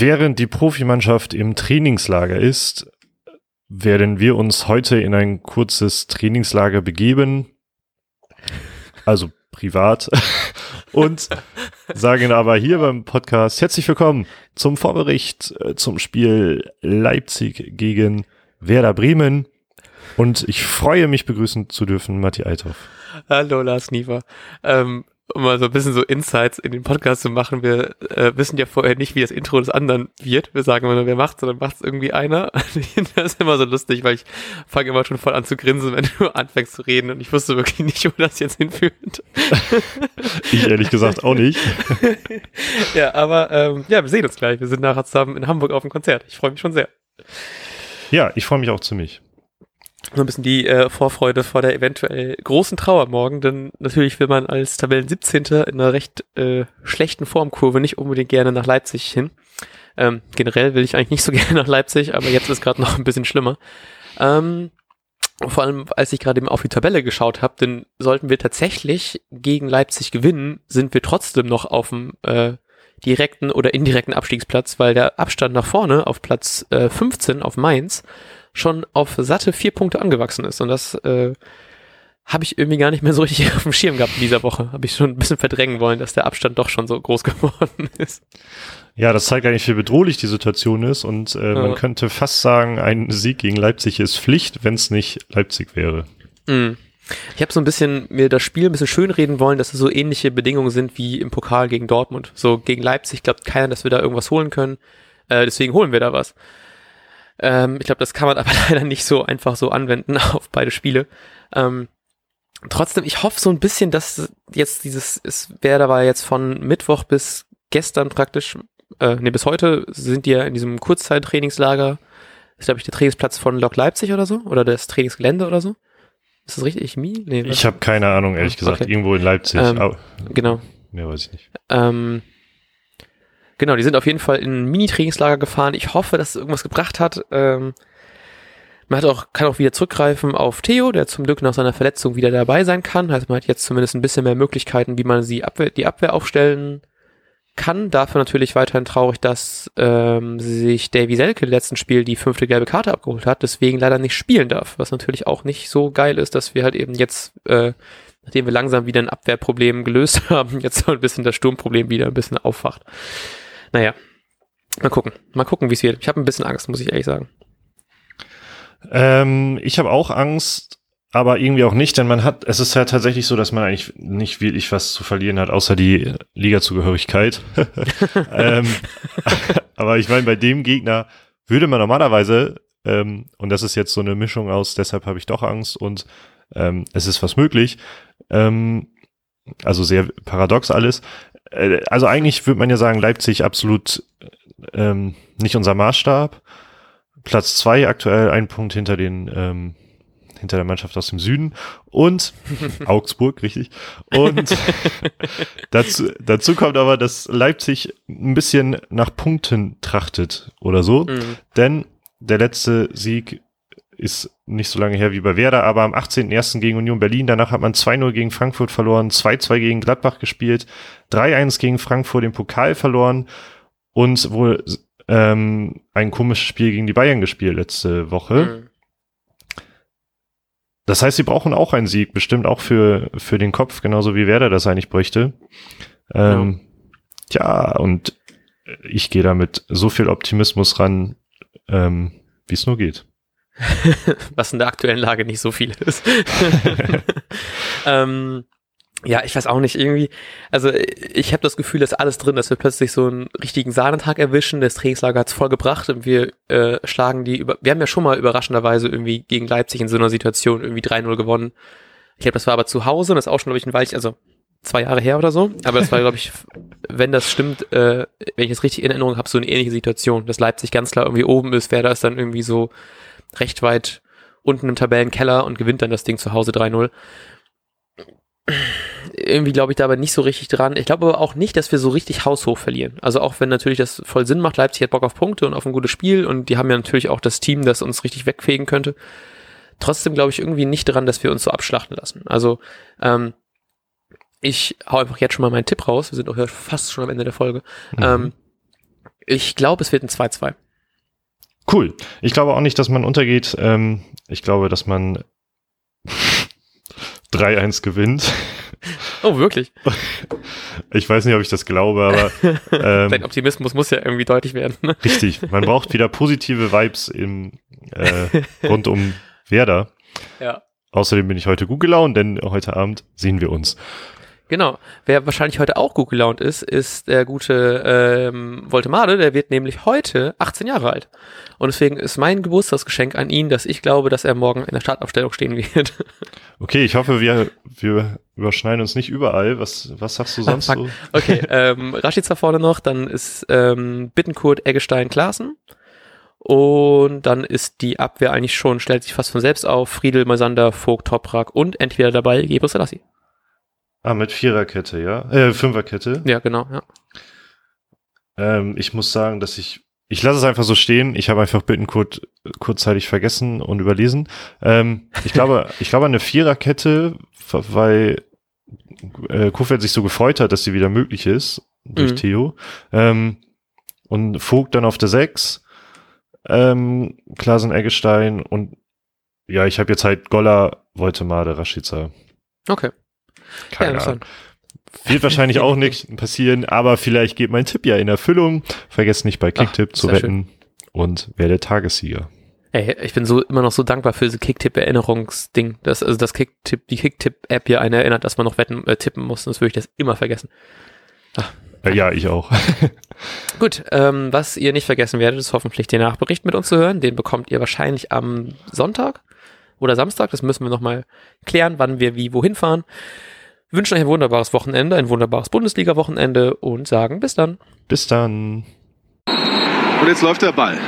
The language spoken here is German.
Während die Profimannschaft im Trainingslager ist, werden wir uns heute in ein kurzes Trainingslager begeben. Also privat. Und sagen aber hier beim Podcast herzlich willkommen zum Vorbericht äh, zum Spiel Leipzig gegen Werder Bremen. Und ich freue mich begrüßen zu dürfen, Matti Althoff. Hallo Lars Niefer. Ähm, um mal so ein bisschen so Insights in den Podcast zu machen. Wir äh, wissen ja vorher nicht, wie das Intro des anderen wird. Wir sagen immer nur, wer macht sondern macht es irgendwie einer. das ist immer so lustig, weil ich fange immer schon voll an zu grinsen, wenn du anfängst zu reden und ich wusste wirklich nicht, wo das jetzt hinführt. ich ehrlich gesagt auch nicht. ja, aber ähm, ja, wir sehen uns gleich. Wir sind nachher zusammen in Hamburg auf dem Konzert. Ich freue mich schon sehr. Ja, ich freue mich auch ziemlich so ein bisschen die äh, Vorfreude vor der eventuell großen Trauer morgen, denn natürlich will man als Tabellen 17. in einer recht äh, schlechten Formkurve nicht unbedingt gerne nach Leipzig hin. Ähm, generell will ich eigentlich nicht so gerne nach Leipzig, aber jetzt ist gerade noch ein bisschen schlimmer. Ähm, vor allem, als ich gerade eben auf die Tabelle geschaut habe, denn sollten wir tatsächlich gegen Leipzig gewinnen, sind wir trotzdem noch auf dem äh, direkten oder indirekten Abstiegsplatz, weil der Abstand nach vorne auf Platz äh, 15 auf Mainz schon auf satte vier Punkte angewachsen ist. Und das äh, habe ich irgendwie gar nicht mehr so richtig auf dem Schirm gehabt in dieser Woche. Habe ich schon ein bisschen verdrängen wollen, dass der Abstand doch schon so groß geworden ist. Ja, das zeigt eigentlich, wie bedrohlich die Situation ist. Und äh, man könnte fast sagen, ein Sieg gegen Leipzig ist Pflicht, wenn es nicht Leipzig wäre. Mm. Ich habe so ein bisschen mir das Spiel ein bisschen schönreden wollen, dass es so ähnliche Bedingungen sind wie im Pokal gegen Dortmund. So gegen Leipzig glaubt keiner, dass wir da irgendwas holen können. Äh, deswegen holen wir da was. Ähm, ich glaube, das kann man aber leider nicht so einfach so anwenden auf beide Spiele. Ähm, trotzdem, ich hoffe so ein bisschen, dass jetzt dieses, es wäre war jetzt von Mittwoch bis gestern praktisch, äh, nee, bis heute sind die ja in diesem Kurzzeittrainingslager. Ist, glaube ich, der Trainingsplatz von Lok Leipzig oder so, oder das Trainingsgelände oder so. Ist das richtig? Mi? Nee, ich habe keine Ahnung, ehrlich ah, gesagt. Okay. Irgendwo in Leipzig. Ähm, genau. Mehr weiß ich nicht. Ähm, Genau, die sind auf jeden Fall in ein Mini-Trainingslager gefahren. Ich hoffe, dass es irgendwas gebracht hat. Ähm, man hat auch, kann auch wieder zurückgreifen auf Theo, der zum Glück nach seiner Verletzung wieder dabei sein kann. Also man hat jetzt zumindest ein bisschen mehr Möglichkeiten, wie man sie Abwehr, die Abwehr aufstellen kann. Dafür natürlich weiterhin traurig, dass ähm, sich Davy Selke im letzten Spiel die fünfte gelbe Karte abgeholt hat, deswegen leider nicht spielen darf. Was natürlich auch nicht so geil ist, dass wir halt eben jetzt, äh, nachdem wir langsam wieder ein Abwehrproblem gelöst haben, jetzt so ein bisschen das Sturmproblem wieder ein bisschen aufwacht. Naja, mal gucken. Mal gucken, wie es wird. Ich habe ein bisschen Angst, muss ich ehrlich sagen. Ähm, ich habe auch Angst, aber irgendwie auch nicht, denn man hat, es ist ja tatsächlich so, dass man eigentlich nicht wirklich was zu verlieren hat, außer die Liga-Zugehörigkeit. ähm, aber ich meine, bei dem Gegner würde man normalerweise, ähm, und das ist jetzt so eine Mischung aus, deshalb habe ich doch Angst und ähm, es ist was möglich, ähm, also sehr paradox alles, also eigentlich würde man ja sagen, Leipzig absolut ähm, nicht unser Maßstab. Platz zwei aktuell, ein Punkt hinter den ähm, hinter der Mannschaft aus dem Süden und Augsburg, richtig. Und dazu, dazu kommt aber, dass Leipzig ein bisschen nach Punkten trachtet oder so. Mhm. Denn der letzte Sieg ist nicht so lange her wie bei Werder, aber am 18.01. gegen Union Berlin. Danach hat man 2-0 gegen Frankfurt verloren, 2-2 gegen Gladbach gespielt, 3-1 gegen Frankfurt den Pokal verloren und wohl ähm, ein komisches Spiel gegen die Bayern gespielt letzte Woche. Mhm. Das heißt, sie brauchen auch einen Sieg, bestimmt auch für, für den Kopf, genauso wie Werder das eigentlich bräuchte. Ähm, ja. ja, und ich gehe da mit so viel Optimismus ran, ähm, wie es nur geht. was in der aktuellen Lage nicht so viel ist. ähm, ja, ich weiß auch nicht, irgendwie, also ich habe das Gefühl, dass alles drin, dass wir plötzlich so einen richtigen Sahnentag erwischen, das Trainingslager hat's voll gebracht und wir äh, schlagen die, über wir haben ja schon mal überraschenderweise irgendwie gegen Leipzig in so einer Situation irgendwie 3-0 gewonnen. Ich glaube, das war aber zu Hause und das ist auch schon, glaube ich, ein Weilchen, also zwei Jahre her oder so, aber das war, glaube ich, wenn das stimmt, äh, wenn ich es richtig in Erinnerung habe, so eine ähnliche Situation, dass Leipzig ganz klar irgendwie oben ist, wer da ist dann irgendwie so recht weit unten im Tabellenkeller und gewinnt dann das Ding zu Hause 3-0. Irgendwie glaube ich da aber nicht so richtig dran. Ich glaube aber auch nicht, dass wir so richtig haushoch verlieren. Also auch wenn natürlich das voll Sinn macht, Leipzig hat Bock auf Punkte und auf ein gutes Spiel und die haben ja natürlich auch das Team, das uns richtig wegfegen könnte. Trotzdem glaube ich irgendwie nicht dran, dass wir uns so abschlachten lassen. Also ähm, ich hau einfach jetzt schon mal meinen Tipp raus. Wir sind auch fast schon am Ende der Folge. Mhm. Ähm, Ich glaube, es wird ein 2-2. Cool. Ich glaube auch nicht, dass man untergeht. Ähm, ich glaube, dass man 3-1 gewinnt. Oh, wirklich? Ich weiß nicht, ob ich das glaube, aber. Ähm, Dein Optimismus muss ja irgendwie deutlich werden. Ne? Richtig. Man braucht wieder positive Vibes im, äh, rund um Werder. Ja. Außerdem bin ich heute gut gelaunt, denn heute Abend sehen wir uns. Genau. Wer wahrscheinlich heute auch gut gelaunt ist, ist der gute ähm, Voltemade. Der wird nämlich heute 18 Jahre alt. Und deswegen ist mein Geburtstagsgeschenk an ihn, dass ich glaube, dass er morgen in der Startaufstellung stehen wird. Okay, ich hoffe, wir, wir überschneiden uns nicht überall. Was, was sagst du sonst Ah, so? Okay, ähm, Rashica vorne noch, dann ist ähm, Bittenkurt, Eggestein, Klaassen. Und dann ist die Abwehr eigentlich schon, stellt sich fast von selbst auf. Friedel, Moisander, Vogt, Toprak und entweder dabei Gebrus Selassie. Ah, mit Viererkette, ja? Äh, Fünferkette. Ja, genau, ja. Ähm, ich muss sagen, dass ich, ich lasse es einfach so stehen. Ich habe einfach Bittenkurt kurzzeitig vergessen und überlesen. Ähm, ich glaube, ich glaube an eine Viererkette, weil äh, Kofeld sich so gefreut hat, dass sie wieder möglich ist durch Mhm. Theo. Ähm, und Vogt dann auf der Sechs, ähm, Klasen Eggestein und ja, ich habe jetzt halt Golla, Woltemade, Rashica. Okay. Keine ja, Ahnung. Wird wahrscheinlich auch nicht passieren, aber vielleicht geht mein Tipp ja in Erfüllung. Vergesst nicht bei Kicktip Ach, zu wetten und werde Tagessieger. Ey, ich bin so immer noch so dankbar für diese Kicktip-Erinnerungsding. Das, also das Kicktip, die Kicktip-App hier einen erinnert, dass man noch wetten, äh, tippen muss, sonst würde ich das immer vergessen. Äh, ja, ich auch. Gut, ähm, was ihr nicht vergessen werdet, ist hoffentlich den Nachbericht mit uns zu hören. Den bekommt ihr wahrscheinlich am Sonntag oder Samstag. Das müssen wir nochmal klären, wann wir wie wohin fahren. Wir wünschen euch ein wunderbares Wochenende, ein wunderbares Bundesliga-Wochenende und sagen bis dann. Bis dann. Und jetzt läuft der Ball.